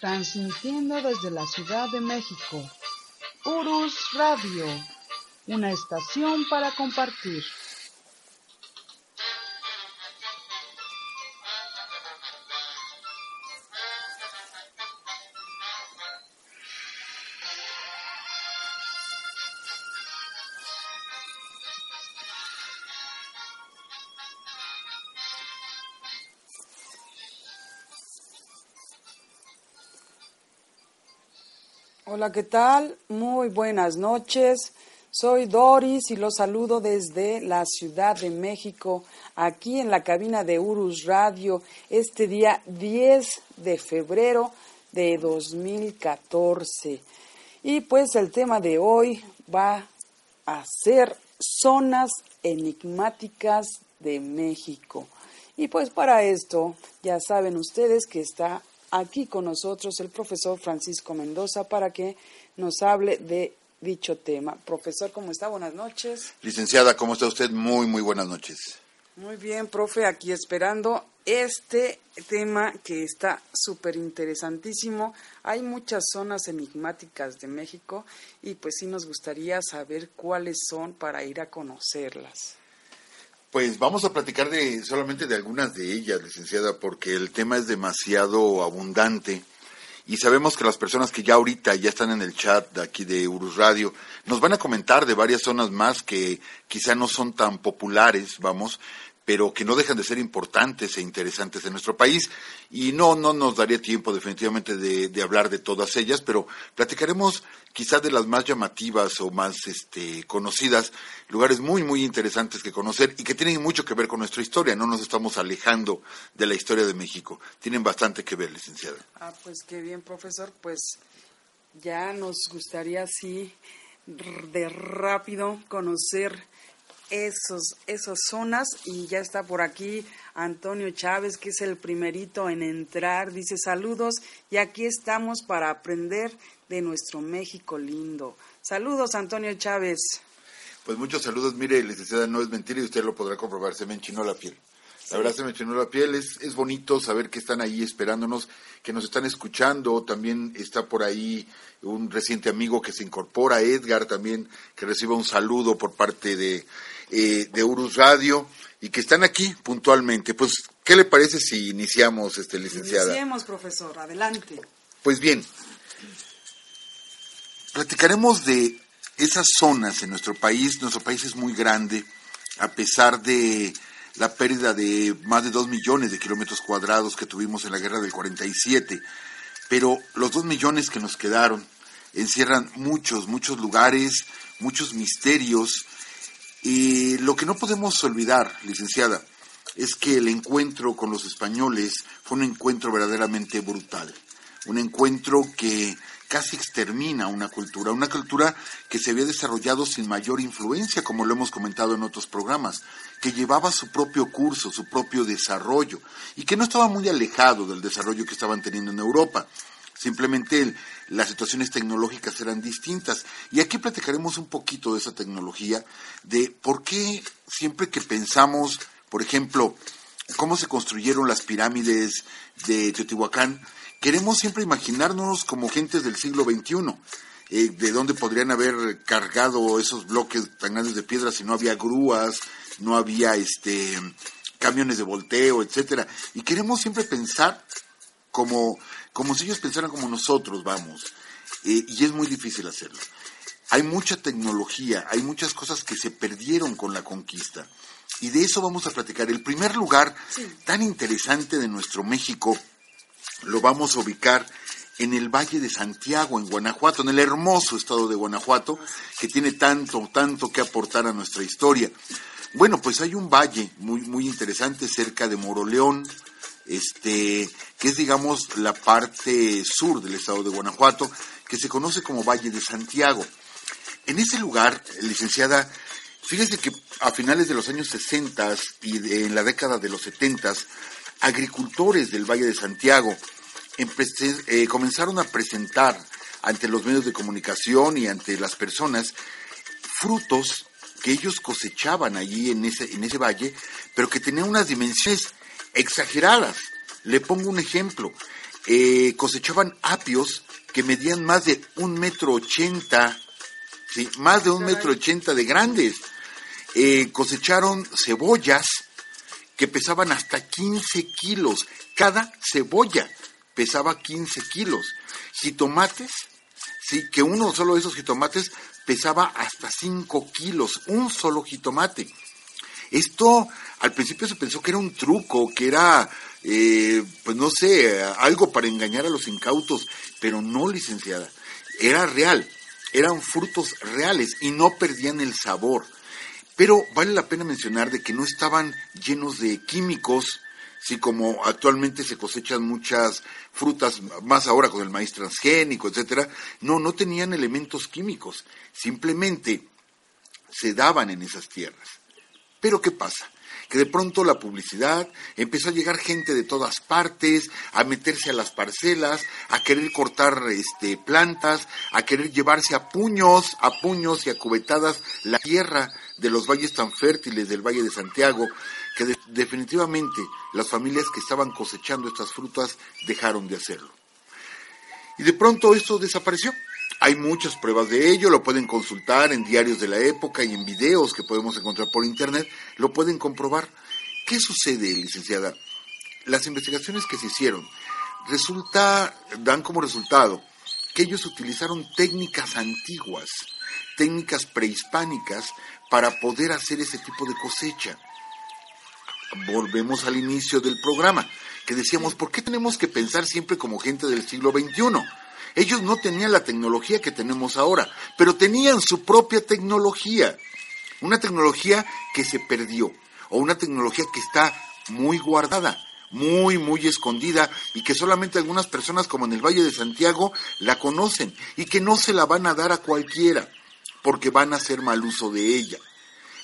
transmitiendo desde la Ciudad de México. Urus Radio, una estación para compartir. Hola, ¿qué tal? Muy buenas noches. Soy Doris y los saludo desde la Ciudad de México, aquí en la cabina de Urus Radio, este día 10 de febrero de 2014. Y pues el tema de hoy va a ser zonas enigmáticas de México. Y pues para esto ya saben ustedes que está aquí con nosotros el profesor Francisco Mendoza para que nos hable de dicho tema. Profesor, ¿cómo está? Buenas noches. Licenciada, ¿cómo está usted? Muy, muy buenas noches. Muy bien, profe, aquí esperando este tema que está súper interesantísimo. Hay muchas zonas enigmáticas de México y pues sí nos gustaría saber cuáles son para ir a conocerlas. Pues vamos a platicar de solamente de algunas de ellas, licenciada, porque el tema es demasiado abundante. Y sabemos que las personas que ya ahorita ya están en el chat de aquí de Urus Radio nos van a comentar de varias zonas más que quizá no son tan populares, vamos, pero que no dejan de ser importantes e interesantes en nuestro país. Y no, no nos daría tiempo definitivamente de, hablar de todas ellas, pero platicaremos quizás de las más llamativas o más este, conocidas, lugares muy, muy interesantes que conocer y que tienen mucho que ver con nuestra historia. No nos estamos alejando de la historia de México. Tienen bastante que ver, licenciada. Ah, pues qué bien, profesor. Pues ya nos gustaría así de rápido conocer esos, esas zonas y ya está por aquí Antonio Chávez, que es el primerito en entrar. Dice saludos y aquí estamos para aprender de nuestro México lindo. Saludos, Antonio Chávez. Pues muchos saludos. Mire, licenciada, no es mentira y usted lo podrá comprobar. Se me enchinó la piel. La verdad se me enchinó la piel. Es, es bonito saber que están ahí esperándonos, que nos están escuchando. También está por ahí un reciente amigo que se incorpora, Edgar, también, que reciba un saludo por parte de eh, de Urus Radio y que están aquí puntualmente. Pues, ¿qué le parece si iniciamos, este, licenciada? Iniciemos, profesor, adelante. Pues bien, platicaremos de esas zonas en nuestro país. Nuestro país es muy grande, a pesar de la pérdida de más de dos millones de kilómetros cuadrados que tuvimos en la guerra del 47. Pero los dos millones que nos quedaron encierran muchos, muchos lugares, muchos misterios y lo que no podemos olvidar, licenciada, es que el encuentro con los españoles fue un encuentro verdaderamente brutal, un encuentro que casi extermina una cultura, una cultura que se había desarrollado sin mayor influencia, como lo hemos comentado en otros programas, que llevaba su propio curso, su propio desarrollo, y que no estaba muy alejado del desarrollo que estaban teniendo en Europa. Simplemente las situaciones tecnológicas eran distintas. Y aquí platicaremos un poquito de esa tecnología, de por qué siempre que pensamos, por ejemplo, cómo se construyeron las pirámides de Teotihuacán, queremos siempre imaginarnos como gentes del siglo XXI. Eh, de dónde podrían haber cargado esos bloques tan grandes de piedra si no había grúas, no había este camiones de volteo, etcétera. Y queremos siempre pensar como como si ellos pensaran como nosotros, vamos. Eh, y es muy difícil hacerlo. Hay mucha tecnología, hay muchas cosas que se perdieron con la conquista. Y de eso vamos a platicar. El primer lugar tan interesante de nuestro México lo vamos a ubicar en el Valle de Santiago, en Guanajuato, en el hermoso estado de Guanajuato, que tiene tanto, tanto que aportar a nuestra historia. Bueno, pues hay un valle muy, muy interesante cerca de Moroleón, este, que es, digamos, la parte sur del estado de Guanajuato, que se conoce como Valle de Santiago. En ese lugar, licenciada, fíjese que a finales de los años 60 y en la década de los 70, agricultores del Valle de Santiago eh, comenzaron a presentar ante los medios de comunicación y ante las personas frutos que ellos cosechaban allí en ese, en ese valle, pero que tenían unas dimensiones exageradas. Le pongo un ejemplo. eh, cosechaban apios que medían más de un metro ochenta, ¿sí? más de un metro ochenta de grandes. Eh, cosecharon cebollas que pesaban hasta 15 kilos. Cada cebolla pesaba 15 kilos. Jitomates, sí, que uno solo de esos jitomates pesaba hasta 5 kilos, un solo jitomate. Esto al principio se pensó que era un truco, que era, eh, pues no sé, algo para engañar a los incautos, pero no, licenciada. Era real, eran frutos reales y no perdían el sabor. Pero vale la pena mencionar de que no estaban llenos de químicos, sí como actualmente se cosechan muchas frutas, más ahora con el maíz transgénico, etcétera, no, no tenían elementos químicos, simplemente se daban en esas tierras. Pero ¿qué pasa? que de pronto la publicidad empezó a llegar gente de todas partes, a meterse a las parcelas, a querer cortar este, plantas, a querer llevarse a puños, a puños y a cubetadas la tierra de los valles tan fértiles del Valle de Santiago, que definitivamente las familias que estaban cosechando estas frutas dejaron de hacerlo. Y de pronto esto desapareció. Hay muchas pruebas de ello, lo pueden consultar en diarios de la época y en videos que podemos encontrar por internet, lo pueden comprobar. ¿Qué sucede, licenciada? Las investigaciones que se hicieron resulta dan como resultado que ellos utilizaron técnicas antiguas, técnicas prehispánicas para poder hacer ese tipo de cosecha. Volvemos al inicio del programa, que decíamos, ¿por qué tenemos que pensar siempre como gente del siglo XXI? Ellos no tenían la tecnología que tenemos ahora, pero tenían su propia tecnología. Una tecnología que se perdió, o una tecnología que está muy guardada, muy, muy escondida, y que solamente algunas personas, como en el Valle de Santiago, la conocen, y que no se la van a dar a cualquiera, porque van a hacer mal uso de ella.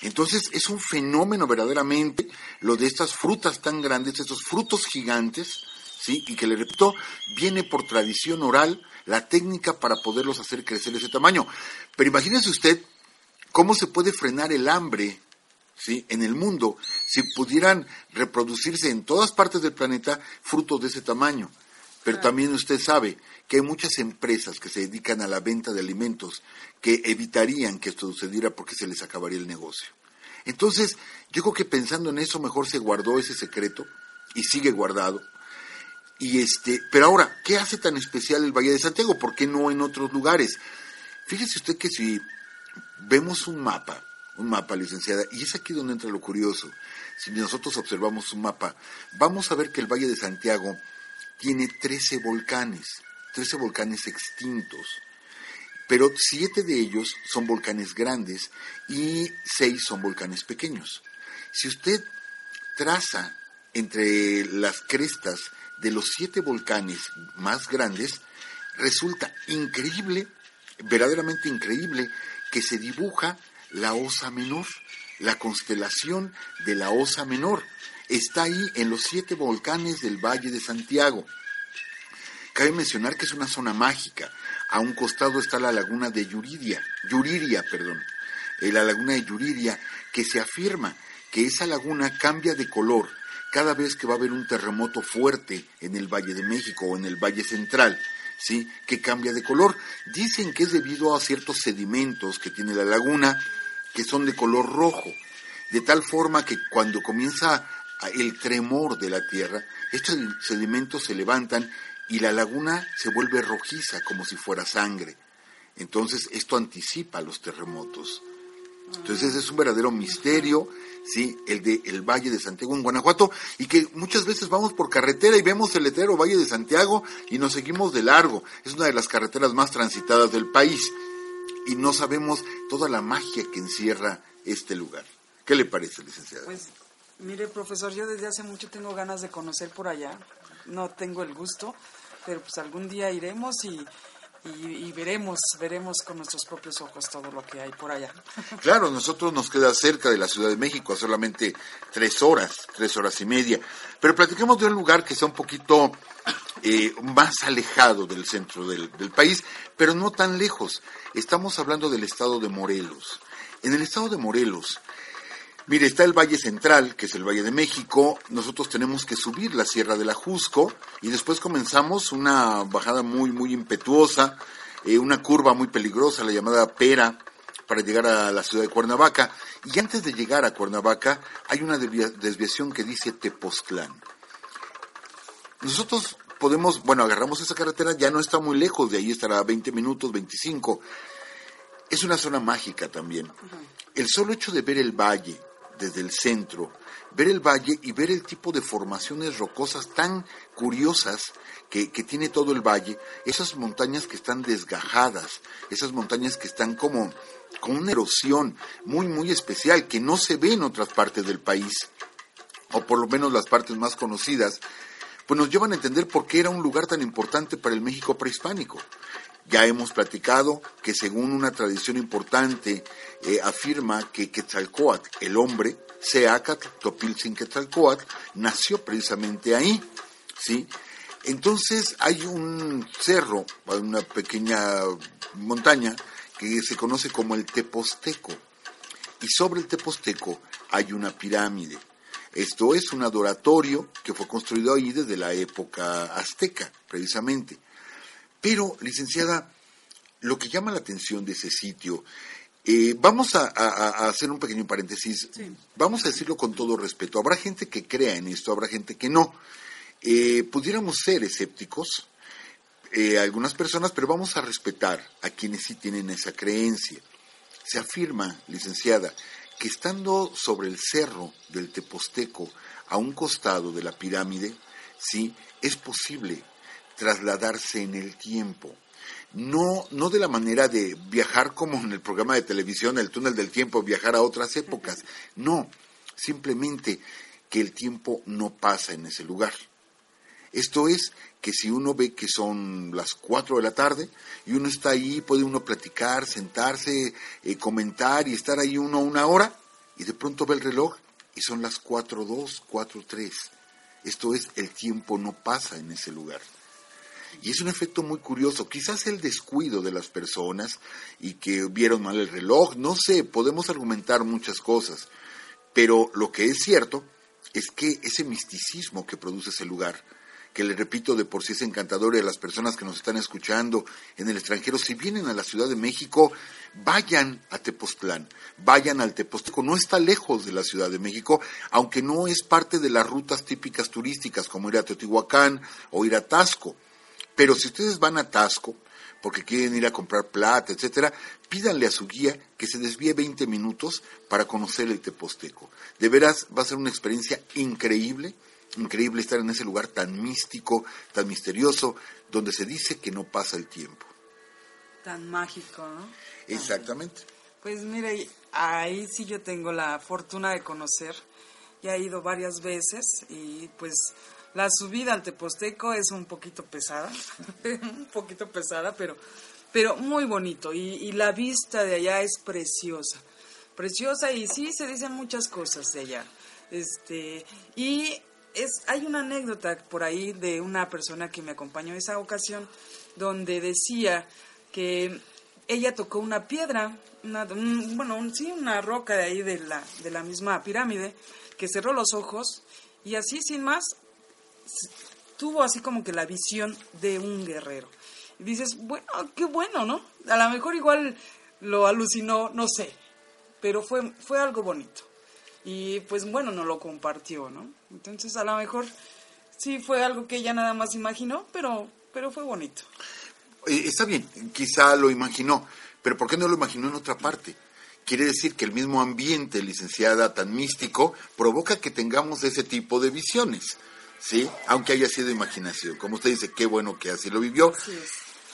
Entonces es un fenómeno verdaderamente lo de estas frutas tan grandes, estos frutos gigantes, ¿sí? Y que le repito, viene por tradición oral la técnica para poderlos hacer crecer ese tamaño. Pero imagínese usted cómo se puede frenar el hambre ¿sí? en el mundo si pudieran reproducirse en todas partes del planeta frutos de ese tamaño. Pero también usted sabe que hay muchas empresas que se dedican a la venta de alimentos que evitarían que esto sucediera porque se les acabaría el negocio. Entonces, yo creo que pensando en eso, mejor se guardó ese secreto y sigue guardado. Y este, pero ahora, ¿qué hace tan especial el Valle de Santiago? ¿Por qué no en otros lugares? Fíjese usted que si vemos un mapa, un mapa, licenciada, y es aquí donde entra lo curioso. Si nosotros observamos un mapa, vamos a ver que el Valle de Santiago tiene 13 volcanes, 13 volcanes extintos, pero siete de ellos son volcanes grandes y seis son volcanes pequeños. Si usted traza entre las crestas de los siete volcanes más grandes, resulta increíble, verdaderamente increíble, que se dibuja la Osa Menor, la constelación de la Osa Menor. Está ahí en los siete volcanes del Valle de Santiago. Cabe mencionar que es una zona mágica. A un costado está la laguna de Yuriria, Yuriria, perdón, eh, la laguna de Yuriria, que se afirma que esa laguna cambia de color cada vez que va a haber un terremoto fuerte en el Valle de México o en el Valle Central, ¿sí? que cambia de color. Dicen que es debido a ciertos sedimentos que tiene la laguna que son de color rojo, de tal forma que cuando comienza el tremor de la tierra, estos sedimentos se levantan y la laguna se vuelve rojiza como si fuera sangre. Entonces esto anticipa los terremotos. Entonces es un verdadero misterio ¿sí? El de el Valle de Santiago en Guanajuato, y que muchas veces vamos por carretera y vemos el letrero Valle de Santiago y nos seguimos de largo. Es una de las carreteras más transitadas del país y no sabemos toda la magia que encierra este lugar. ¿Qué le parece, licenciada? Pues, mire, profesor, yo desde hace mucho tengo ganas de conocer por allá. No tengo el gusto, pero pues algún día iremos y y, veremos, veremos con nuestros propios ojos todo lo que hay por allá. Claro, nosotros nos queda cerca de la Ciudad de México, a solamente tres horas, tres horas y media. Pero platiquemos de un lugar que sea un poquito eh, más alejado del centro del país, pero no tan lejos. Estamos hablando del estado de Morelos. En el estado de Morelos Mire, está el Valle Central, que es el Valle de México. Nosotros tenemos que subir la Sierra de la Jusco y después comenzamos una bajada muy, muy impetuosa, eh, una curva muy peligrosa, la llamada Pera, para llegar a la ciudad de Cuernavaca. Y antes de llegar a Cuernavaca hay una desviación que dice Tepoztlán. Nosotros podemos, bueno, agarramos esa carretera, ya no está muy lejos, de ahí estará 20 minutos, 25. Es una zona mágica también. El solo hecho de ver el valle, desde el centro, ver el valle y ver el tipo de formaciones rocosas tan curiosas que, tiene todo el valle, esas montañas que están desgajadas, esas montañas que están como con una erosión muy, muy especial que no se ve en otras partes del país, o por lo menos las partes más conocidas, pues nos llevan a entender por qué era un lugar tan importante para el México prehispánico. Ya hemos platicado que según una tradición importante eh, afirma que Quetzalcoatl, el hombre, Seacatl, Topilzin Quetzalcoatl, nació precisamente ahí, ¿sí? Entonces hay un cerro, una pequeña montaña que se conoce como el Teposteco. Y sobre el Teposteco hay una pirámide. Esto es un adoratorio que fue construido ahí desde la época azteca, precisamente. Pero, licenciada, lo que llama la atención de ese sitio, eh, vamos a, hacer un pequeño paréntesis, vamos a decirlo con todo respeto, habrá gente que crea en esto, habrá gente que no. Eh, pudiéramos ser escépticos, eh, algunas personas, pero vamos a respetar a quienes sí tienen esa creencia. Se afirma, licenciada, que estando sobre el cerro del Teposteco, a un costado de la pirámide, sí, es posible trasladarse en el tiempo. No, no de la manera de viajar como en el programa de televisión, el túnel del tiempo, viajar a otras épocas. No, simplemente que el tiempo no pasa en ese lugar. Esto es que si uno ve que son las 4 de la tarde y uno está ahí, puede uno platicar, sentarse, eh, comentar y estar ahí uno una hora y de pronto ve el reloj y son las 4.2, 4.3. Esto es, el tiempo no pasa en ese lugar. Y es un efecto muy curioso, quizás el descuido de las personas y que vieron mal el reloj, no sé, podemos argumentar muchas cosas, pero lo que es cierto es que ese misticismo que produce ese lugar, que le repito de por sí es encantador y a las personas que nos están escuchando en el extranjero, si vienen a la Ciudad de México, vayan a Tepoztlán, vayan al Tepozteco, no está lejos de la Ciudad de México, aunque no es parte de las rutas típicas turísticas como ir a Teotihuacán o ir a Tasco. Pero si ustedes van a Tasco, porque quieren ir a comprar plata, etcétera, pídanle a su guía que se desvíe 20 minutos para conocer el Teposteco. De veras va a ser una experiencia increíble Increíble estar en ese lugar tan místico, tan misterioso, donde se dice que no pasa el tiempo. Tan mágico, ¿no? Exactamente. Pues mire, ahí sí yo tengo la fortuna de conocer. Ya he ido varias veces y pues la subida al Teposteco es un poquito pesada, un poquito pesada, pero, pero muy bonito. Y, y, la vista de allá es preciosa, preciosa y sí se dicen muchas cosas de allá. Este, y es, hay una anécdota por ahí de una persona que me acompañó esa ocasión donde decía que ella tocó una piedra, una, bueno, sí, una roca de ahí de la, de la misma pirámide, que cerró los ojos y así sin más tuvo así como que la visión de un guerrero. Y dices, bueno, qué bueno, ¿no? A lo mejor igual lo alucinó, no sé, pero fue, fue algo bonito y pues bueno, no lo compartió, ¿no? Entonces a lo mejor sí fue algo que ella nada más imaginó, pero, pero fue bonito. Eh, está bien, quizá lo imaginó, pero ¿por qué no lo imaginó en otra parte? Quiere decir que el mismo ambiente, licenciada, tan místico, provoca que tengamos ese tipo de visiones, ¿sí? Aunque haya sido imaginación. Como usted dice, qué bueno que así lo vivió.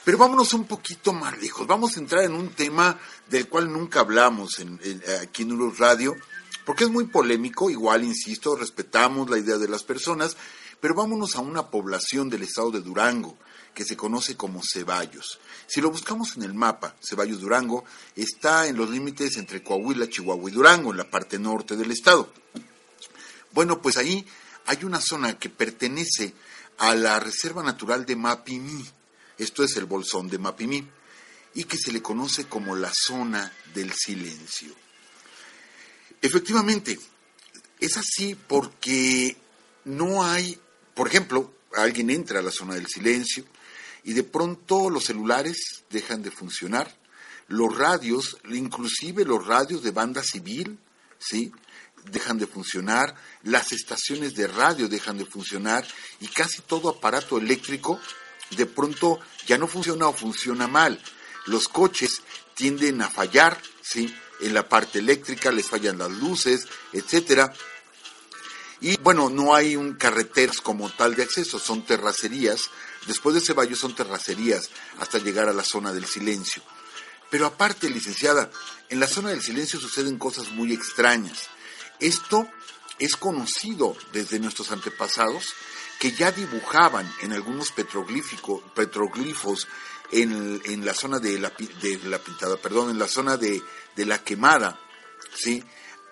Pero vámonos un poquito más lejos. Vamos a entrar en un tema del cual nunca hablamos en, aquí en Urus Radio, porque es muy polémico, igual, insisto, respetamos la idea de las personas, pero vámonos a una población del estado de Durango, que se conoce como Ceballos. Si lo buscamos en el mapa, Ceballos Durango está en los límites entre Coahuila, Chihuahua y Durango, en la parte norte del estado. Bueno, pues ahí hay una zona que pertenece a la Reserva Natural de Mapimí, esto es el bolsón de Mapimí, y que se le conoce como la zona del silencio. Efectivamente, es así porque no hay, por ejemplo, alguien entra a la zona del silencio y de pronto los celulares dejan de funcionar, los radios, inclusive los radios de banda civil, ¿sí? Dejan de funcionar, las estaciones de radio dejan de funcionar y casi todo aparato eléctrico de pronto ya no funciona o funciona mal. Los coches tienden a fallar, ¿sí? En la parte eléctrica les fallan las luces, etcétera. Y bueno, no hay un carreteras como tal de acceso, son terracerías. Después de Ceballos son terracerías hasta llegar a la zona del silencio. Pero aparte, licenciada, en la zona del silencio suceden cosas muy extrañas. Esto es conocido desde nuestros antepasados que ya dibujaban en algunos petroglifos en, en, la zona de la, de la, pintada, perdón, en la zona de, de la quemada, ¿sí?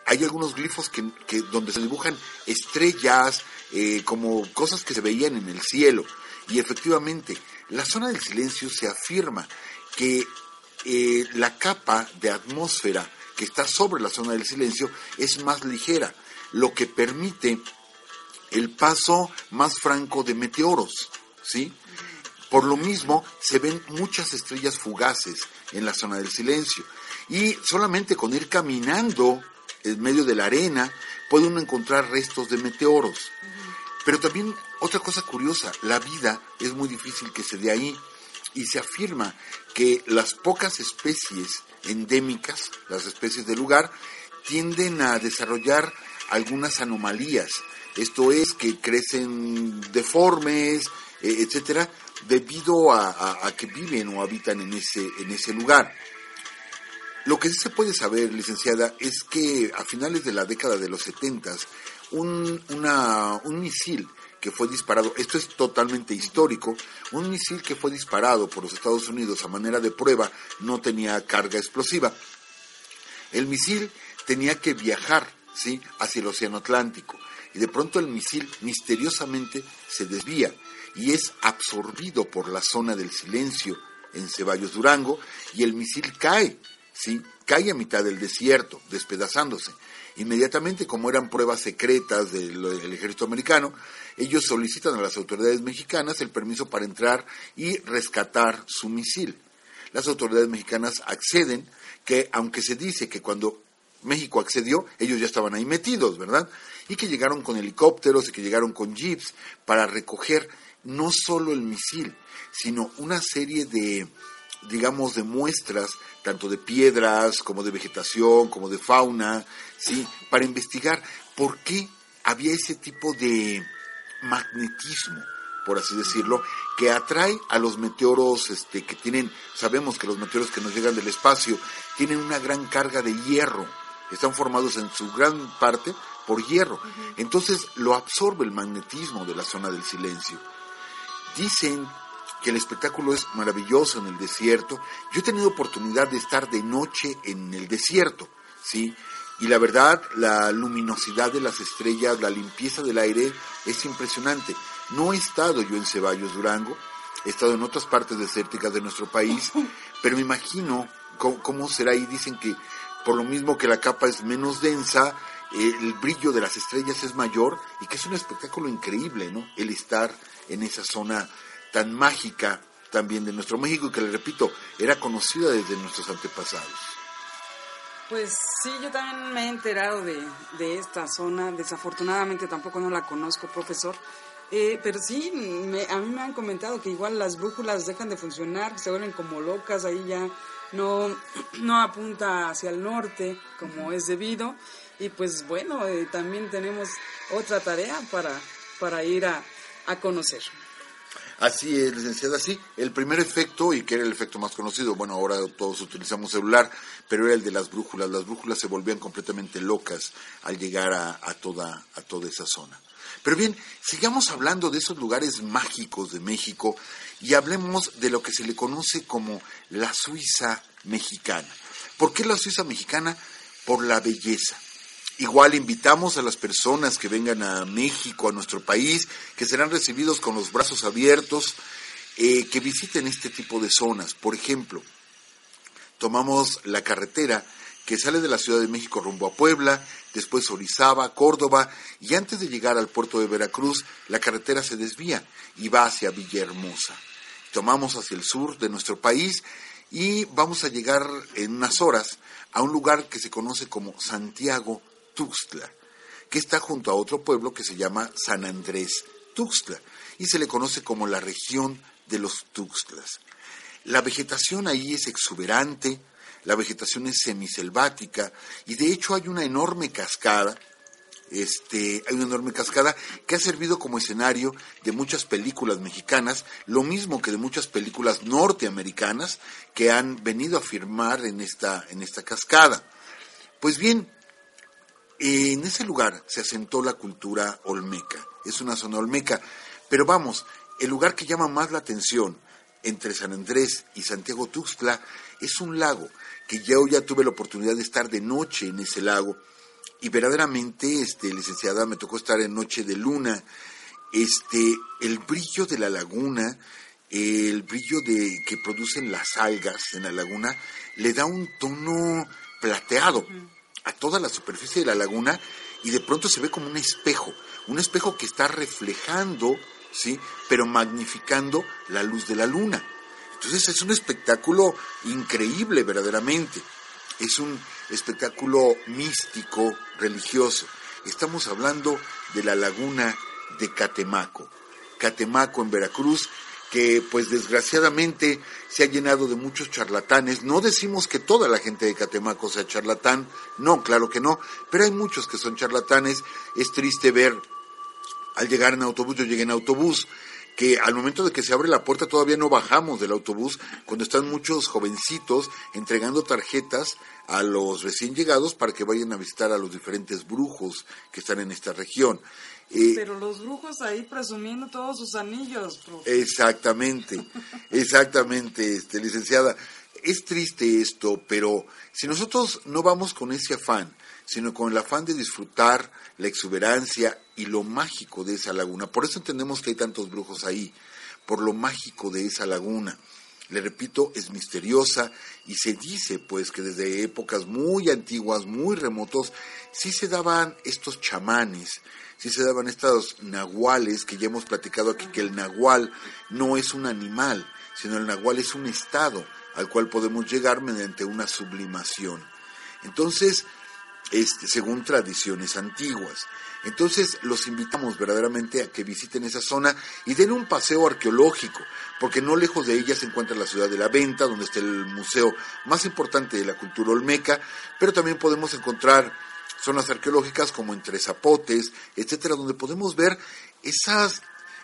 Hay algunos glifos que, que donde se dibujan estrellas, eh, como cosas que se veían en el cielo. Y efectivamente, la zona del silencio se afirma que eh, la capa de atmósfera que está sobre la zona del silencio es más ligera, lo que permite el paso más franco de meteoros, ¿sí? Por lo mismo, se ven muchas estrellas fugaces en la zona del silencio. Y solamente con ir caminando en medio de la arena puede uno encontrar restos de meteoros. Pero también otra cosa curiosa, la vida es muy difícil que se dé ahí y se afirma que las pocas especies endémicas, las especies del lugar, tienden a desarrollar algunas anomalías. Esto es que crecen deformes, eh, etcétera, debido a, que viven o habitan en ese, en ese lugar. Lo que sí se puede saber, licenciada, es que a finales de la década de los 70, un, un misil que fue disparado, esto es totalmente histórico, un misil que fue disparado por los Estados Unidos a manera de prueba no tenía carga explosiva. El misil tenía que viajar ¿sí? hacia el Océano Atlántico y de pronto el misil misteriosamente se desvía y es absorbido por la zona del silencio en Ceballos Durango y el misil cae, ¿sí? cae a mitad del desierto, despedazándose. Inmediatamente, como eran pruebas secretas del, ejército americano, ellos solicitan a las autoridades mexicanas el permiso para entrar y rescatar su misil. Las autoridades mexicanas acceden, que aunque se dice que cuando México accedió, ellos ya estaban ahí metidos, ¿verdad? Y que llegaron con helicópteros y que llegaron con jeeps para recoger no solo el misil, sino una serie de, digamos, de muestras, tanto de piedras como de vegetación, como de fauna, ¿sí? Para investigar por qué había ese tipo de magnetismo, por así decirlo, que atrae a los meteoros este, que tienen, sabemos que los meteoros que nos llegan del espacio tienen una gran carga de hierro, están formados en su gran parte por hierro. Entonces lo absorbe el magnetismo de la zona del silencio. Dicen que el espectáculo es maravilloso en el desierto. Yo he tenido oportunidad de estar de noche en el desierto, ¿sí? Y la verdad, la luminosidad de las estrellas, la limpieza del aire es impresionante. No he estado yo en Ceballos, Durango, he estado en otras partes desérticas de nuestro país, pero me imagino cómo, será ahí. Dicen que por lo mismo que la capa es menos densa, el brillo de las estrellas es mayor y que es un espectáculo increíble, ¿no? El estar en esa zona tan mágica también de nuestro México y que le repito, era conocida desde nuestros antepasados. Pues sí, yo también me he enterado de, de esta zona, desafortunadamente tampoco no la conozco, profesor, eh, pero sí, a mí me han comentado que igual las brújulas dejan de funcionar, se vuelven como locas, ahí ya no, no apunta hacia el norte como es debido. Y pues bueno, eh, también tenemos otra tarea para, para ir a, a conocer. Así es, licenciada, sí. El primer efecto, y que era el efecto más conocido, bueno, ahora todos utilizamos celular, pero era el de las brújulas. Las brújulas se volvían completamente locas al llegar a, toda, a toda esa zona. Pero bien, sigamos hablando de esos lugares mágicos de México y hablemos de lo que se le conoce como la Suiza mexicana. ¿Por qué la Suiza mexicana? Por la belleza. Igual invitamos a las personas que vengan a México, a nuestro país, que serán recibidos con los brazos abiertos, eh, que visiten este tipo de zonas. Por ejemplo, tomamos la carretera que sale de la Ciudad de México rumbo a Puebla, después Orizaba, Córdoba, y antes de llegar al puerto de Veracruz, la carretera se desvía y va hacia Villahermosa. Tomamos hacia el sur de nuestro país y vamos a llegar en unas horas a un lugar que se conoce como Santiago Tuxtla, que está junto a otro pueblo que se llama San Andrés Tuxtla y se le conoce como la región de los Tuxtlas. La vegetación ahí es exuberante, la vegetación es semiselvática y de hecho hay una enorme cascada, este, hay una enorme cascada que ha servido como escenario de muchas películas mexicanas, lo mismo que de muchas películas norteamericanas que han venido a firmar en esta, en esta cascada. Pues bien, en ese lugar se asentó la cultura olmeca, es una zona olmeca, pero vamos, el lugar que llama más la atención entre San Andrés y Santiago Tuxtla es un lago que yo ya tuve la oportunidad de estar de noche en ese lago. Y verdaderamente, este, licenciada, me tocó estar en noche de luna, este, el brillo de la laguna, el brillo de que producen las algas en la laguna, le da un tono plateado a toda la superficie de la laguna y de pronto se ve como un espejo, un espejo que está reflejando, sí, pero magnificando la luz de la luna. Entonces es un espectáculo increíble verdaderamente. Es un espectáculo místico, religioso. Estamos hablando de la laguna de Catemaco. Catemaco en Veracruz, que pues desgraciadamente se ha llenado de muchos charlatanes. No decimos que toda la gente de Catemaco sea charlatán, no, claro que no, pero hay muchos que son charlatanes. Es triste ver al llegar en autobús, yo llegué en autobús, que al momento de que se abre la puerta todavía no bajamos del autobús, cuando están muchos jovencitos entregando tarjetas a los recién llegados para que vayan a visitar a los diferentes brujos que están en esta región. Eh, Pero los brujos ahí presumiendo todos sus anillos. Exactamente, exactamente, este, licenciada. Es triste esto, pero si nosotros no vamos con ese afán, sino con el afán de disfrutar la exuberancia y lo mágico de esa laguna. Por eso entendemos que hay tantos brujos ahí, por lo mágico de esa laguna. Le repito, es misteriosa y se dice pues que desde épocas muy antiguas, muy remotos, sí se daban estos chamanes, sí se daban estos nahuales, que ya hemos platicado aquí que el nahual no es un animal, sino el nahual es un estado al cual podemos llegar mediante una sublimación. Entonces, este, según tradiciones antiguas. Entonces los invitamos verdaderamente a que visiten esa zona y den un paseo arqueológico, porque no lejos de ella se encuentra la ciudad de la Venta, donde está el museo más importante de la cultura olmeca, pero también podemos encontrar zonas arqueológicas como entre Zapotes, etcétera, donde podemos ver esas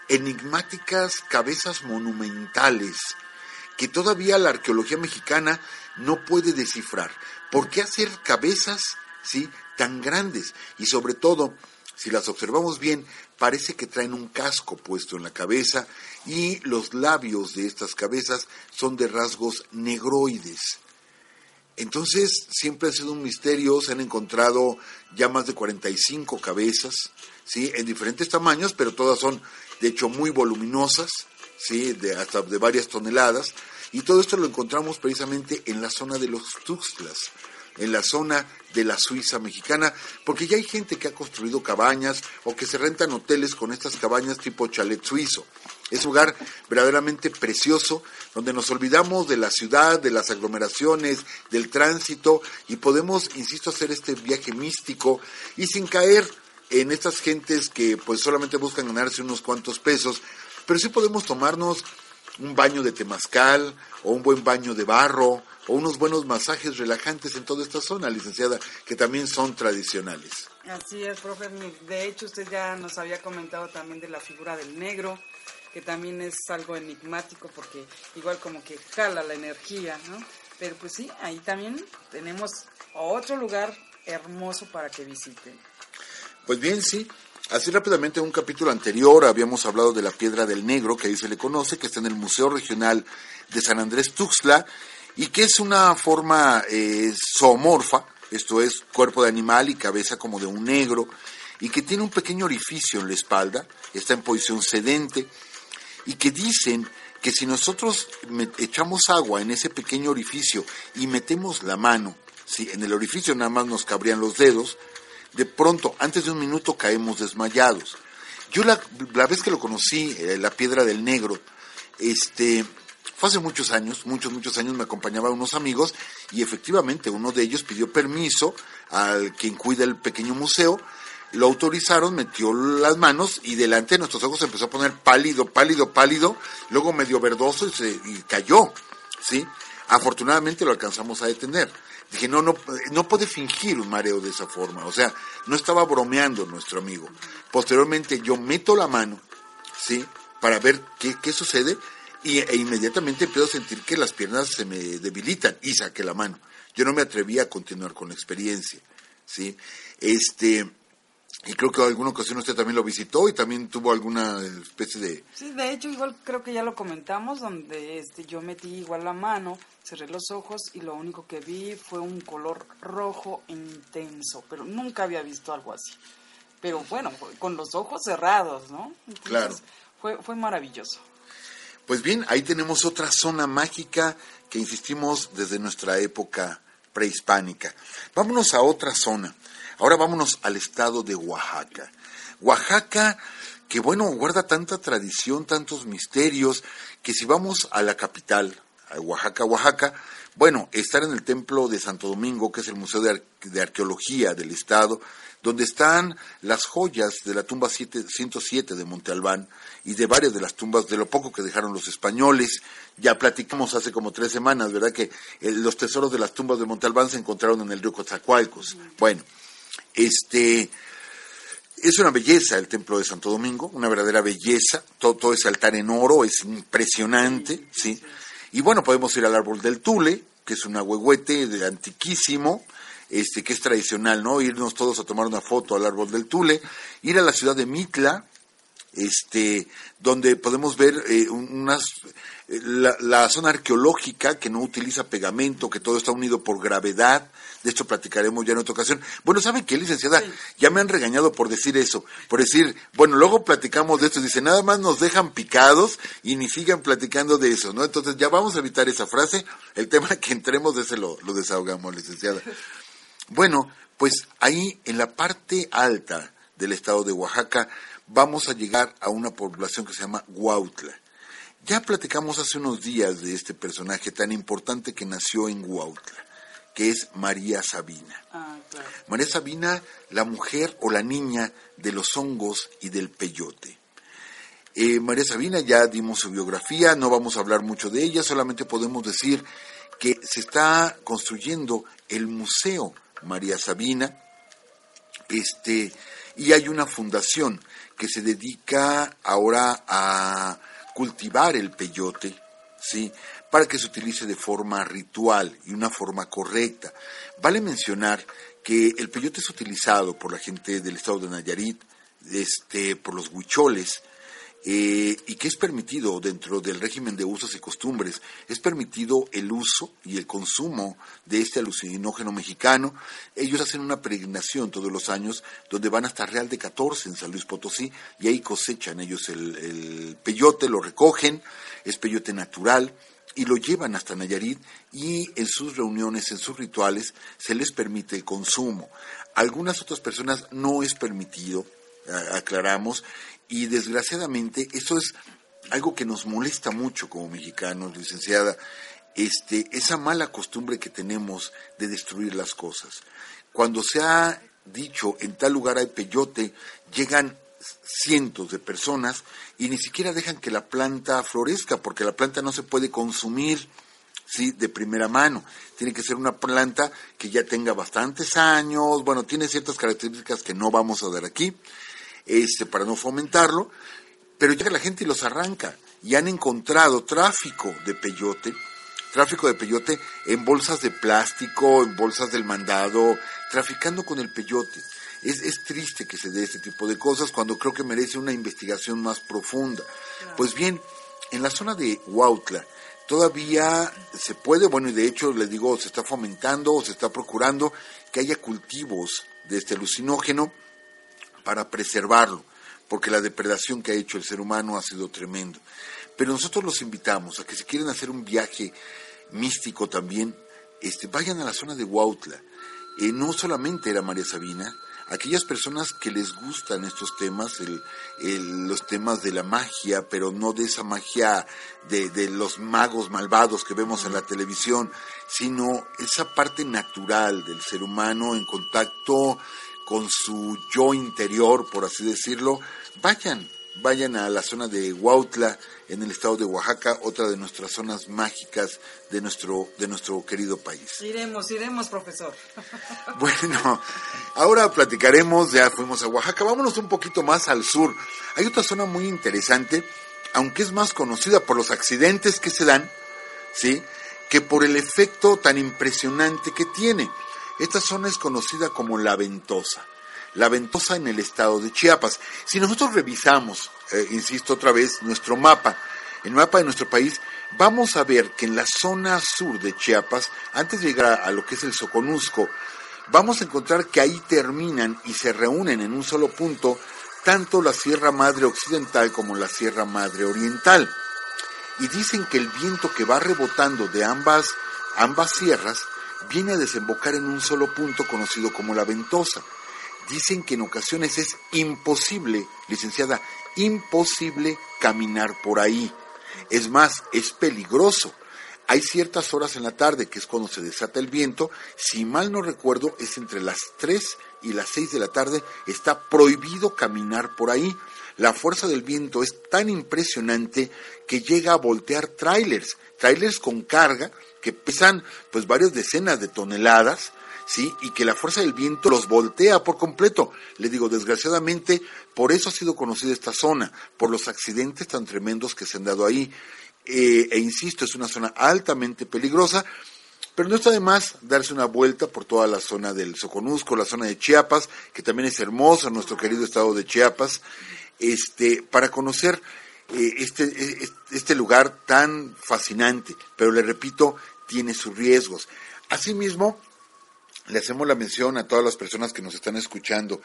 enigmáticas cabezas monumentales que todavía la arqueología mexicana no puede descifrar. ¿Por qué hacer cabezas ¿sí? tan grandes y sobre todo, si las observamos bien, parece que traen un casco puesto en la cabeza y los labios de estas cabezas son de rasgos negroides. Entonces, siempre ha sido un misterio, se han encontrado ya más de 45 cabezas, ¿sí? en diferentes tamaños, pero todas son de hecho muy voluminosas, ¿sí? de hasta de varias toneladas, y todo esto lo encontramos precisamente en la zona de los Tuxtlas, en la zona de la Suiza mexicana, porque ya hay gente que ha construido cabañas o que se rentan hoteles con estas cabañas tipo chalet suizo. Es un lugar verdaderamente precioso, donde nos olvidamos de la ciudad, de las aglomeraciones, del tránsito y podemos, insisto, hacer este viaje místico y sin caer en estas gentes que pues solamente buscan ganarse unos cuantos pesos, pero sí podemos tomarnos un baño de temazcal o un buen baño de barro o unos buenos masajes relajantes en toda esta zona, licenciada, que también son tradicionales. Así es, profe. De hecho, usted ya nos había comentado también de la figura del negro, que también es algo enigmático porque igual como que jala la energía, ¿no? Pero pues sí, ahí también tenemos otro lugar hermoso para que visiten. Pues bien, sí. Así rápidamente, en un capítulo anterior habíamos hablado de la piedra del negro, que ahí se le conoce, que está en el Museo Regional de San Andrés Tuxtla, y que es una forma eh, zoomorfa, esto es cuerpo de animal y cabeza como de un negro, y que tiene un pequeño orificio en la espalda, está en posición sedente, y que dicen que si nosotros echamos agua en ese pequeño orificio y metemos la mano, ¿sí? En el orificio nada más nos cabrían los dedos. De pronto, antes de un minuto caemos desmayados. Yo la, la vez que lo conocí, eh, la piedra del negro, este, hace muchos años, muchos, muchos años me acompañaban unos amigos y efectivamente uno de ellos pidió permiso al quien cuida el pequeño museo, lo autorizaron, metió las manos y delante de nuestros ojos se empezó a poner pálido, pálido, pálido, luego medio verdoso y, y cayó, ¿sí? Afortunadamente lo alcanzamos a detener. Dije, no, no, no puede fingir un mareo de esa forma. O sea, no estaba bromeando nuestro amigo. Posteriormente yo meto la mano, ¿sí? Para ver qué, qué sucede y, e inmediatamente empiezo a sentir que las piernas se me debilitan y saqué la mano. Yo no me atreví a continuar con la experiencia, ¿sí? Este, y creo que en alguna ocasión usted también lo visitó y también tuvo alguna especie de... Sí, de hecho, igual creo que ya lo comentamos, donde este, yo metí igual la mano, cerré los ojos y lo único que vi fue un color rojo intenso, pero nunca había visto algo así. Pero bueno, con los ojos cerrados, ¿no? claro. Fue, fue maravilloso. Pues bien, ahí tenemos otra zona mágica que insistimos desde nuestra época prehispánica. Vámonos a otra zona. Ahora vámonos al estado de Oaxaca. Oaxaca, que bueno, guarda tanta tradición, tantos misterios, que si vamos a la capital, a Oaxaca, Oaxaca, bueno, estar en el templo de Santo Domingo, que es el Museo de, Arqueología del Estado, donde están las joyas de la tumba 107 de Monte Albán y de varias de las tumbas, de lo poco que dejaron los españoles. Ya platicamos hace como tres semanas, ¿verdad? Que eh, los tesoros de las tumbas de Monte Albán se encontraron en el río Coatzacoalcos. Bueno, este, es una belleza el templo de Santo Domingo, una verdadera belleza. Todo, todo ese altar en oro es impresionante, ¿sí? Y bueno, podemos ir al árbol del Tule, que es un ahuehuete de antiquísimo, este, que es tradicional, ¿no? Irnos todos a tomar una foto al árbol del Tule, ir a la ciudad de Mitla, este, donde podemos ver eh, unas, eh, la, zona arqueológica que no utiliza pegamento, que todo está unido por gravedad. De hecho, platicaremos ya en otra ocasión. Bueno, ¿saben qué, licenciada? Ya me han regañado por decir eso, por decir, bueno, luego platicamos de esto. Dice, nada más nos dejan picados y ni sigan platicando de eso, ¿no? Entonces, ya vamos a evitar esa frase. El tema que entremos de ese lo, lo desahogamos, licenciada. Bueno, pues ahí en la parte alta del estado de Oaxaca, vamos a llegar a una población que se llama Huautla. Ya platicamos hace unos días de este personaje tan importante que nació en Huautla, que es María Sabina. Ah, María Sabina, la mujer o la niña de los hongos y del peyote. Eh, María Sabina, ya dimos su biografía, no vamos a hablar mucho de ella, solamente podemos decir que se está construyendo el Museo María Sabina, este, y hay una fundación que se dedica ahora a cultivar el peyote, ¿sí? Para que se utilice de forma ritual y una forma correcta. Vale mencionar que el peyote es utilizado por la gente del estado de Nayarit, este, por los huicholes, eh, y que es permitido dentro del régimen de usos y costumbres, es permitido el uso y el consumo de este alucinógeno mexicano. Ellos hacen una peregrinación todos los años donde van hasta Real de 14 en San Luis Potosí y ahí cosechan ellos el, el peyote, lo recogen, es peyote natural y lo llevan hasta Nayarit y en sus reuniones, en sus rituales, se les permite el consumo. algunas otras personas no es permitido, aclaramos, y desgraciadamente eso es algo que nos molesta mucho como mexicanos, licenciada, este, esa mala costumbre que tenemos de destruir las cosas. Cuando se ha dicho en tal lugar hay peyote, llegan cientos de personas y ni siquiera dejan que la planta florezca, porque la planta no se puede consumir ¿sí? de primera mano. Tiene que ser una planta que ya tenga bastantes años, bueno, tiene ciertas características que no vamos a dar aquí, este, para no fomentarlo, pero llega la gente y los arranca y han encontrado tráfico de peyote, tráfico de peyote en bolsas de plástico, en bolsas del mandado, traficando con el peyote. Es, es triste que se dé este tipo de cosas cuando creo que merece una investigación más profunda. Pues bien, en la zona de Huautla todavía se puede, bueno, y de hecho les digo, se está fomentando o se está procurando que haya cultivos de este alucinógeno para preservarlo, porque la depredación que ha hecho el ser humano ha sido tremendo. Pero nosotros los invitamos a que si quieren hacer un viaje místico también, este, vayan a la zona de Huautla. Eh, no solamente era María Sabina, aquellas personas que les gustan estos temas, los temas de la magia, pero no de esa magia de, de, los magos malvados que vemos en la televisión, sino esa parte natural del ser humano en contacto con su yo interior, por así decirlo, vayan, vayan a la zona de Huautla, en el estado de Oaxaca, otra de nuestras zonas mágicas de nuestro, de nuestro querido país. Iremos, iremos, profesor. Bueno, ahora platicaremos, ya fuimos a Oaxaca, vámonos un poquito más al sur. Hay otra zona muy interesante, aunque es más conocida por los accidentes que se dan, ¿sí? Que por el efecto tan impresionante que tiene. Esta zona es conocida como la Ventosa la Ventosa en el estado de Chiapas. Si nosotros revisamos, eh, insisto otra vez, nuestro mapa, el mapa de nuestro país, vamos a ver que en la zona sur de Chiapas, antes de llegar a, lo que es el Soconusco, vamos a encontrar que ahí terminan y se reúnen en un solo punto tanto la Sierra Madre Occidental como la Sierra Madre Oriental. Y dicen que el viento que va rebotando de ambas, ambas sierras viene a desembocar en un solo punto conocido como la Ventosa dicen que en ocasiones es imposible, licenciada, imposible caminar por ahí. Es más, es peligroso. Hay ciertas horas en la tarde, que es cuando se desata el viento, si mal no recuerdo, es entre las 3 y las 6 de la tarde, está prohibido caminar por ahí. La fuerza del viento es tan impresionante que llega a voltear trailers, trailers con carga que pesan pues varias decenas de toneladas, ¿sí? Y que la fuerza del viento los voltea por completo. Le digo, desgraciadamente, por eso ha sido conocida esta zona, por los accidentes tan tremendos que se han dado ahí. Eh, e insisto, es una zona altamente peligrosa, pero no está de más darse una vuelta por toda la zona del Soconusco, la zona de Chiapas, que también es hermosa, nuestro querido estado de Chiapas, este, para conocer eh, este, eh, este lugar tan fascinante, pero le repito, tiene sus riesgos. Asimismo, le hacemos la mención a todas las personas que nos están escuchando,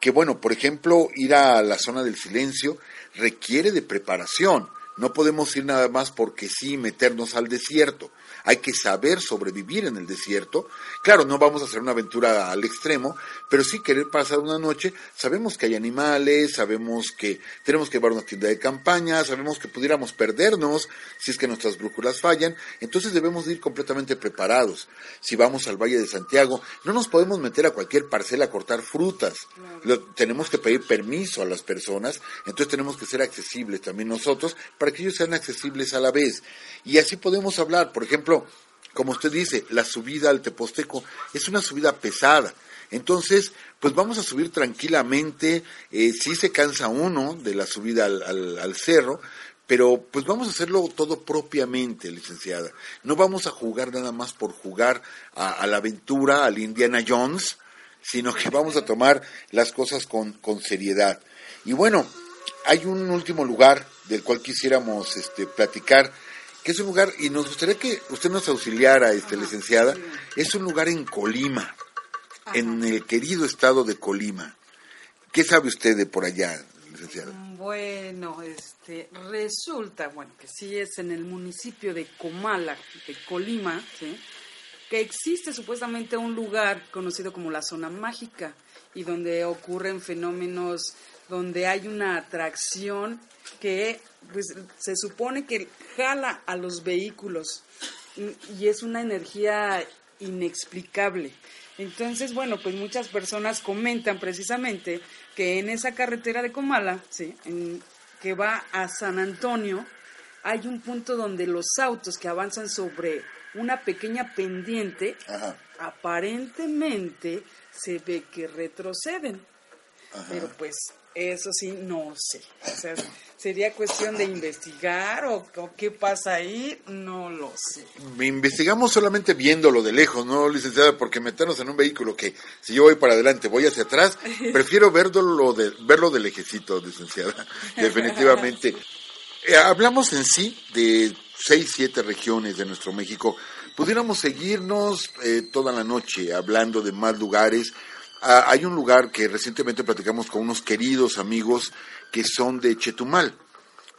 que bueno, por ejemplo, ir a la zona del silencio requiere de preparación. No podemos ir nada más porque sí meternos al desierto hay que saber sobrevivir en el desierto. Claro, no vamos a hacer una aventura al extremo, pero sí querer pasar una noche. Sabemos que hay animales, sabemos que tenemos que llevar una tienda de campaña, sabemos que pudiéramos perdernos si es que nuestras brújulas fallan, entonces debemos ir completamente preparados. Si vamos al Valle de Santiago, no nos podemos meter a cualquier parcela a cortar frutas. tenemos que pedir permiso a las personas, entonces tenemos que ser accesibles también nosotros para que ellos sean accesibles a la vez. Y así podemos hablar, por ejemplo, como usted dice, la subida al Teposteco es una subida pesada. Entonces, pues vamos a subir tranquilamente, eh, sí se cansa uno de la subida al, cerro, pero pues vamos a hacerlo todo propiamente, licenciada. No vamos a jugar nada más por jugar a, la aventura, al Indiana Jones, sino que vamos a tomar las cosas con, con seriedad. Y bueno, hay un último lugar del cual quisiéramos este, platicar, que es un lugar, y nos gustaría que usted nos auxiliara, este, licenciada, es un lugar en Colima, en el querido estado de Colima. ¿Qué sabe usted de por allá, licenciada? Mm, bueno, este, resulta, bueno, que sí es en el municipio de Comala, de Colima, que existe supuestamente un lugar conocido como la zona mágica y donde ocurren fenómenos, donde hay una atracción que pues, se supone que jala a los vehículos y es una energía inexplicable. Entonces, bueno, pues muchas personas comentan precisamente que en esa carretera de Comala, ¿sí? que va a San Antonio, hay un punto donde los autos que avanzan sobre una pequeña pendiente, aparentemente se ve que retroceden. Pero pues eso sí, no sé. O sea, sería cuestión de investigar o, qué pasa ahí, no lo sé. Investigamos solamente viéndolo de lejos, ¿no, licenciada? Porque meternos en un vehículo que si yo voy para adelante, voy hacia atrás, prefiero verlo de, verlo de lejecito, licenciada, definitivamente. Eh, hablamos en sí de seis, siete regiones de nuestro México. Pudiéramos seguirnos eh, toda la noche hablando de más lugares, Ah, hay un lugar que recientemente platicamos con unos queridos amigos que son de Chetumal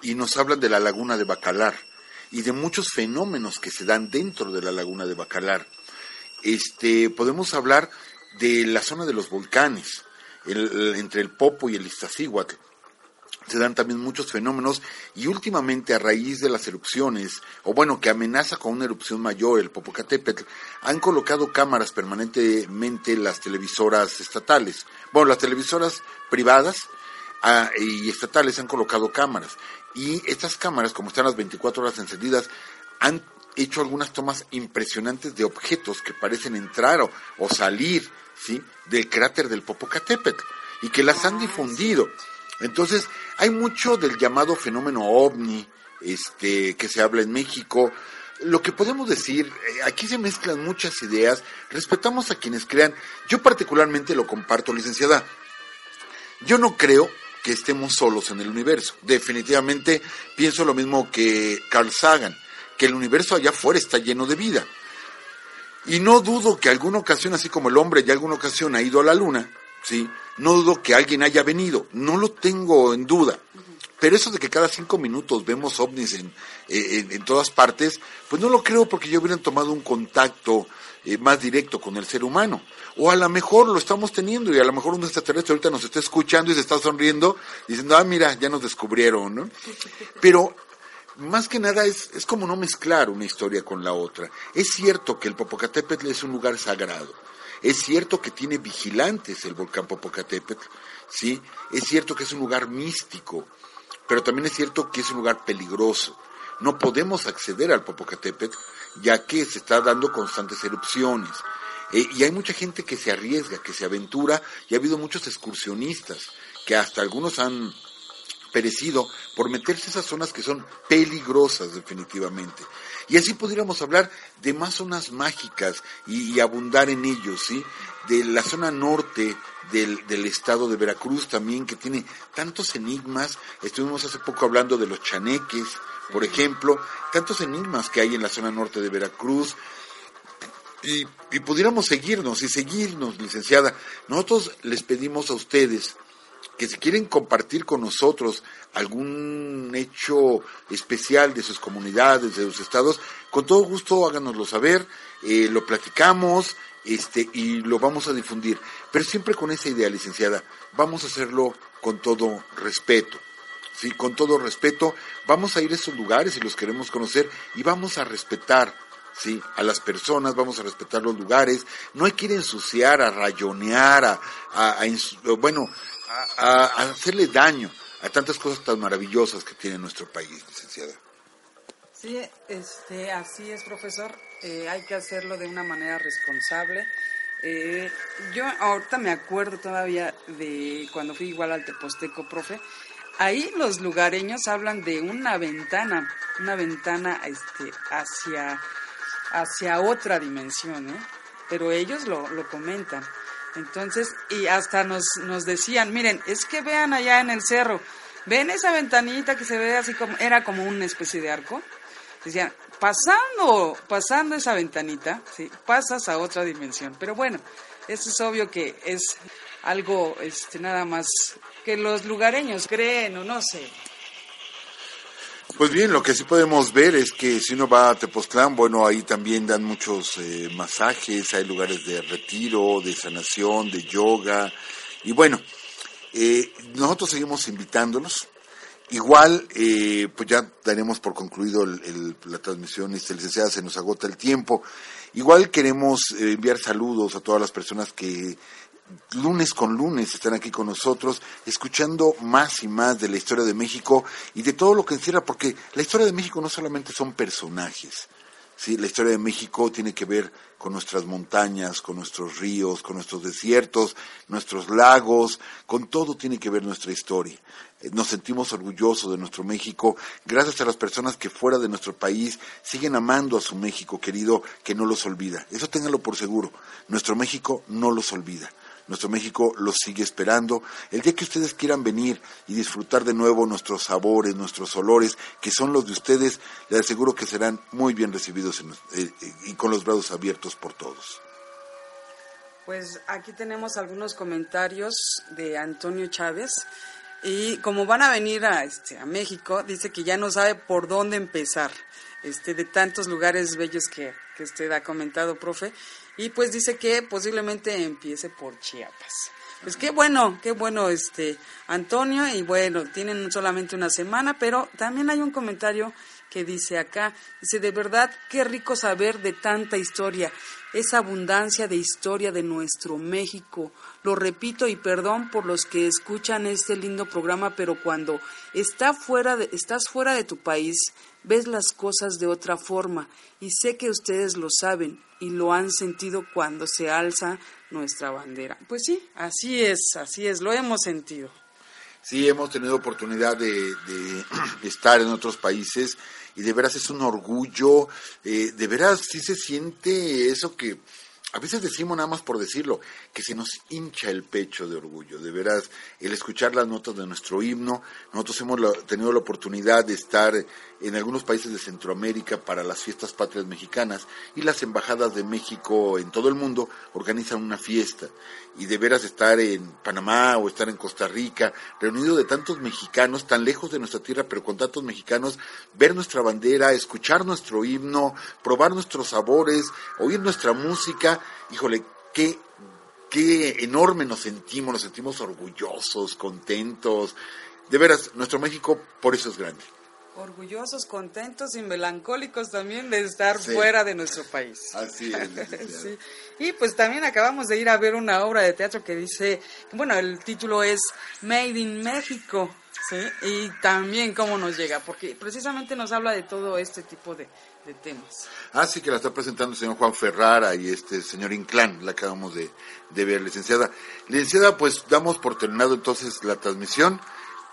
y nos hablan de la laguna de Bacalar y de muchos fenómenos que se dan dentro de la laguna de Bacalar. este, podemos hablar de la zona de los volcanes, entre el Popo y el Iztaccíhuatl se dan también muchos fenómenos y últimamente a raíz de las erupciones, o bueno, que amenaza con una erupción mayor, el Popocatépetl, han colocado cámaras permanentemente las televisoras estatales. Bueno, las televisoras privadas ah, y estatales han colocado cámaras y estas cámaras, como están las 24 horas encendidas, han hecho algunas tomas impresionantes de objetos que parecen entrar o, o salir ¿sí? del cráter del Popocatépetl y que las han difundido. Entonces, hay mucho del llamado fenómeno ovni este, que se habla en México. Lo que podemos decir, eh, aquí se mezclan muchas ideas, respetamos a quienes crean. Yo particularmente lo comparto, licenciada. Yo no creo que estemos solos en el universo. Definitivamente pienso lo mismo que Carl Sagan, que el universo allá afuera está lleno de vida. Y no dudo que alguna ocasión, así como el hombre ya alguna ocasión ha ido a la luna, ¿sí? No dudo que alguien haya venido, no lo tengo en duda. Pero eso de que cada cinco minutos vemos ovnis en, en, todas partes, pues no lo creo porque ya hubieran tomado un contacto eh, más directo con el ser humano. O a lo mejor lo estamos teniendo y a lo mejor un extraterrestre ahorita nos está escuchando y se está sonriendo diciendo, ah, mira, ya nos descubrieron, ¿no? Pero más que nada es, es como no mezclar una historia con la otra. Es cierto que el Popocatépetl es un lugar sagrado es cierto que tiene vigilantes el volcán Popocatépetl, ¿sí? Es cierto que es un lugar místico, pero también es cierto que es un lugar peligroso. No podemos acceder al Popocatépetl ya que se está dando constantes erupciones. Eh, y hay mucha gente que se arriesga, que se aventura, y ha habido muchos excursionistas, que hasta algunos han perecido por meterse a esas zonas que son peligrosas definitivamente. Y así pudiéramos hablar de más zonas mágicas y, abundar en ellos, ¿sí? De la zona norte del, del, estado de Veracruz también, que tiene tantos enigmas. Estuvimos hace poco hablando de los chaneques, por ejemplo, tantos enigmas que hay en la zona norte de Veracruz. Y, y pudiéramos seguirnos y seguirnos, licenciada. Nosotros les pedimos a ustedes que si quieren compartir con nosotros algún hecho especial de sus comunidades, de sus estados, con todo gusto háganoslo saber, eh, lo platicamos este, y lo vamos a difundir. Pero siempre con esa idea, licenciada, vamos a hacerlo con todo respeto. Sí, con todo respeto, vamos a ir a esos lugares y los queremos conocer y vamos a respetar ¿sí? a las personas, vamos a respetar los lugares, no hay que ir a ensuciar, a rayonear, a, a bueno, a, hacerle daño a tantas cosas tan maravillosas que tiene nuestro país, licenciada. Sí, este, así es, profesor. Eh, hay que hacerlo de una manera responsable. Eh, yo ahorita me acuerdo todavía de cuando fui igual al Teposteco, profe. Ahí los lugareños hablan de una ventana, una ventana este, hacia, hacia otra dimensión, ¿eh? pero ellos lo, lo comentan. Entonces, y hasta nos, nos decían, miren, es que vean allá en el cerro, ven esa ventanita que se ve así como, era como una especie de arco. Decían, pasando, pasando esa ventanita, ¿sí? pasas a otra dimensión. Pero bueno, eso es obvio que es algo este, nada más que los lugareños creen o no sé. Pues bien, lo que sí podemos ver es que si uno va a Tepoztlán, bueno, ahí también dan muchos eh, masajes, hay lugares de retiro, de sanación, de yoga, y bueno, eh, nosotros seguimos invitándolos. Igual, eh, pues ya daremos por concluido la transmisión, este, licenciada, se nos agota el tiempo. Igual queremos enviar saludos a todas las personas que lunes con lunes están aquí con nosotros, escuchando más y más de la historia de México y de todo lo que encierra, porque la historia de México no solamente son personajes, ¿sí? la historia de México tiene que ver con nuestras montañas, con nuestros ríos, con nuestros desiertos, nuestros lagos, con todo tiene que ver nuestra historia. Eh, nos sentimos orgullosos de nuestro México, gracias a las personas que fuera de nuestro país siguen amando a su México querido, que no los olvida. Eso ténganlo por seguro. Nuestro México no los olvida. Nuestro México los sigue esperando. El día que ustedes quieran venir y disfrutar de nuevo nuestros sabores, nuestros olores, que son los de ustedes, les aseguro que serán muy bien recibidos eh, eh, y con los brazos abiertos por todos. Pues aquí tenemos algunos comentarios de Antonio Chávez. Y como van a venir a, este, a México, dice que ya no sabe por dónde empezar, este, de tantos lugares bellos que, que usted ha comentado, profe. Y pues dice que posiblemente empiece por Chiapas. Pues qué bueno, qué bueno, este Antonio, y bueno, tienen solamente una semana, pero también hay un comentario que dice acá, dice, de verdad, qué rico saber de tanta historia, esa abundancia de historia de nuestro México. Lo repito y perdón por los que escuchan este lindo programa, pero cuando está fuera de, estás fuera de tu país, ves las cosas de otra forma y sé que ustedes lo saben y lo han sentido cuando se alza nuestra bandera. Pues sí, así es, así es, lo hemos sentido. Sí, hemos tenido oportunidad de, estar en otros países y de veras es un orgullo, eh, de veras sí se siente eso que a veces decimos nada más por decirlo, que se nos hincha el pecho de orgullo, de veras, el escuchar las notas de nuestro himno. Nosotros hemos tenido la oportunidad de estar en algunos países de Centroamérica para las fiestas patrias mexicanas y las embajadas de México en todo el mundo organizan una fiesta. Y de veras estar en Panamá o estar en Costa Rica, reunido de tantos mexicanos, tan lejos de nuestra tierra, pero con tantos mexicanos, ver nuestra bandera, escuchar nuestro himno, probar nuestros sabores, oír nuestra música, híjole, qué, qué enorme nos sentimos, nos sentimos orgullosos, contentos. De veras, nuestro México por eso es grande. Orgullosos, contentos y melancólicos también de estar fuera de nuestro país. Así es. Y pues también acabamos de ir a ver una obra de teatro que dice, bueno, el título es Made in México. ¿sí? Y también cómo nos llega, porque precisamente nos habla de todo este tipo de, de temas. Ah, sí, que la está presentando el señor Juan Ferrara y este señor Inclán, la acabamos de, de ver, licenciada. Licenciada, pues damos por terminado entonces la transmisión.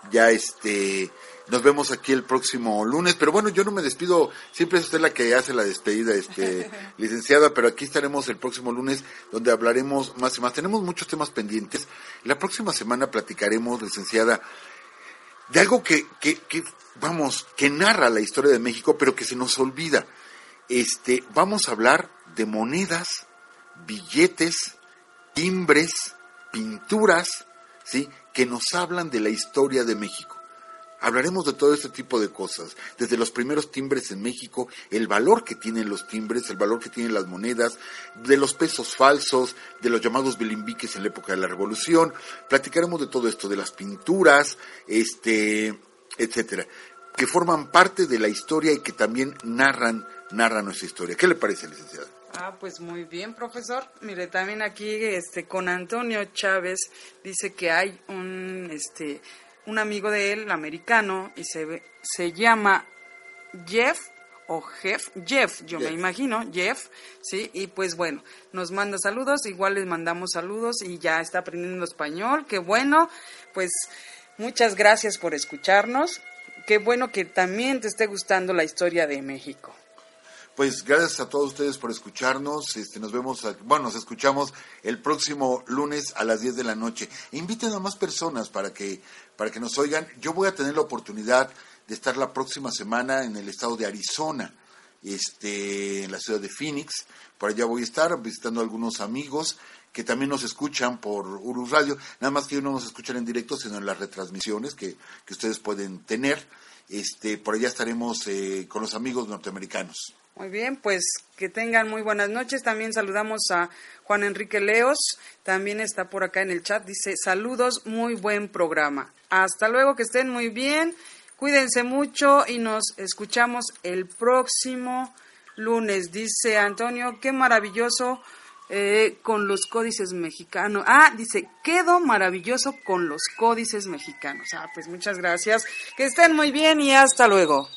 Ya este, nos vemos aquí el próximo lunes, pero bueno, yo no me despido, siempre es usted la que hace la despedida, este, licenciada, pero aquí estaremos el próximo lunes donde hablaremos más y más. Tenemos muchos temas pendientes. La próxima semana platicaremos, licenciada, de algo que, que, que vamos, que narra la historia de México, pero que se nos olvida. Este, vamos a hablar de monedas, billetes, timbres, pinturas, ¿sí? que nos hablan de la historia de México. Hablaremos de todo este tipo de cosas, desde los primeros timbres en México, el valor que tienen los timbres, el valor que tienen las monedas, de los pesos falsos, de los llamados bilimbiques en la época de la Revolución. Platicaremos de todo esto, de las pinturas, este, etcétera, que forman parte de la historia y que también narran, narran nuestra historia. ¿Qué le parece, licenciada? Ah, pues muy bien, profesor. Mire, también aquí este con Antonio Chávez dice que hay un este un amigo de él, americano, y se se llama Jeff o Jeff, Jeff, yo me imagino, Jeff, sí, y pues bueno, nos manda saludos, igual les mandamos saludos y ya está aprendiendo español, qué bueno, pues Muchas gracias por escucharnos. Qué bueno que también te esté gustando la historia de México. Pues gracias a todos ustedes por escucharnos. Este, nos vemos, bueno, nos escuchamos el próximo lunes a las 10 de la noche. Inviten a más personas para que, para que nos oigan. Yo voy a tener la oportunidad de estar la próxima semana en el estado de Arizona, este, en la ciudad de Phoenix. Por allá voy a estar visitando a algunos amigos que también nos escuchan por Urus Radio, nada más que ellos no nos escuchan en directo, sino en las retransmisiones que, que ustedes pueden tener. Este, por allá estaremos eh, con los amigos norteamericanos. Muy bien, pues que tengan muy buenas noches. También saludamos a Juan Enrique Leos, también está por acá en el chat, dice saludos, muy buen programa. Hasta luego, que estén muy bien, cuídense mucho y nos escuchamos el próximo lunes. Dice Antonio, qué maravilloso eh, con los códices mexicanos. Ah, dice, quedó maravilloso con los códices mexicanos. Ah, pues muchas gracias. Que estén muy bien y hasta luego.